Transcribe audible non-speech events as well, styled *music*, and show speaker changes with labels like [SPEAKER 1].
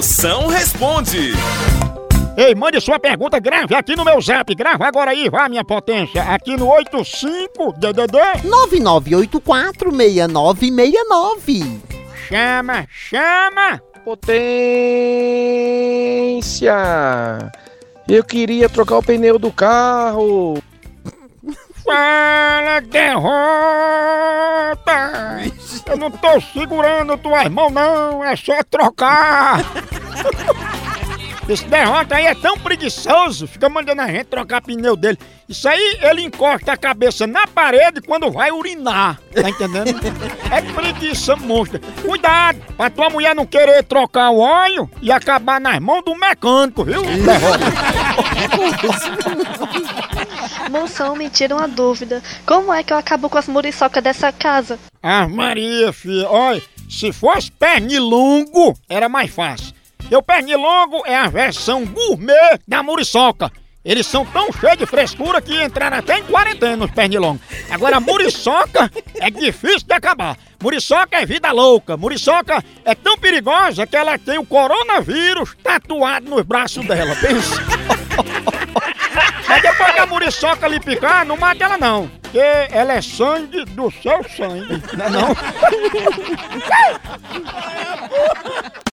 [SPEAKER 1] Moção responde.
[SPEAKER 2] Ei, mande sua pergunta, grave aqui no meu zap. Grava agora aí, vá, minha potência. Aqui no 85-DDD.
[SPEAKER 3] 99846969.
[SPEAKER 2] Chama, chama.
[SPEAKER 4] Potência! Eu queria trocar o pneu do carro.
[SPEAKER 2] Fala, derrota! Eu não tô segurando tuas mãos, não. É só trocar. *laughs* Esse derrota aí é tão preguiçoso, fica mandando a gente trocar pneu dele. Isso aí ele encosta a cabeça na parede quando vai urinar, tá entendendo? É preguiça monstra. Cuidado, pra tua mulher não querer trocar o óleo e acabar nas mãos do mecânico, viu? Derrota. *laughs*
[SPEAKER 5] Moção, me tira uma dúvida. Como é que eu acabo com as muriçocas dessa casa?
[SPEAKER 2] Ah, Maria, filha, olha, se fosse pernilongo, era mais fácil. E pernilongo é a versão gourmet da muriçoca. Eles são tão cheios de frescura que entraram até em quarentena os pernilongos. Agora, a muriçoca é difícil de acabar. Muriçoca é vida louca. Muriçoca é tão perigosa que ela tem o coronavírus tatuado nos braços dela. Pensa. Mas depois que a muriçoca lhe picar, não mata ela não. Porque ela é sangue do seu sangue. Não é não? *laughs*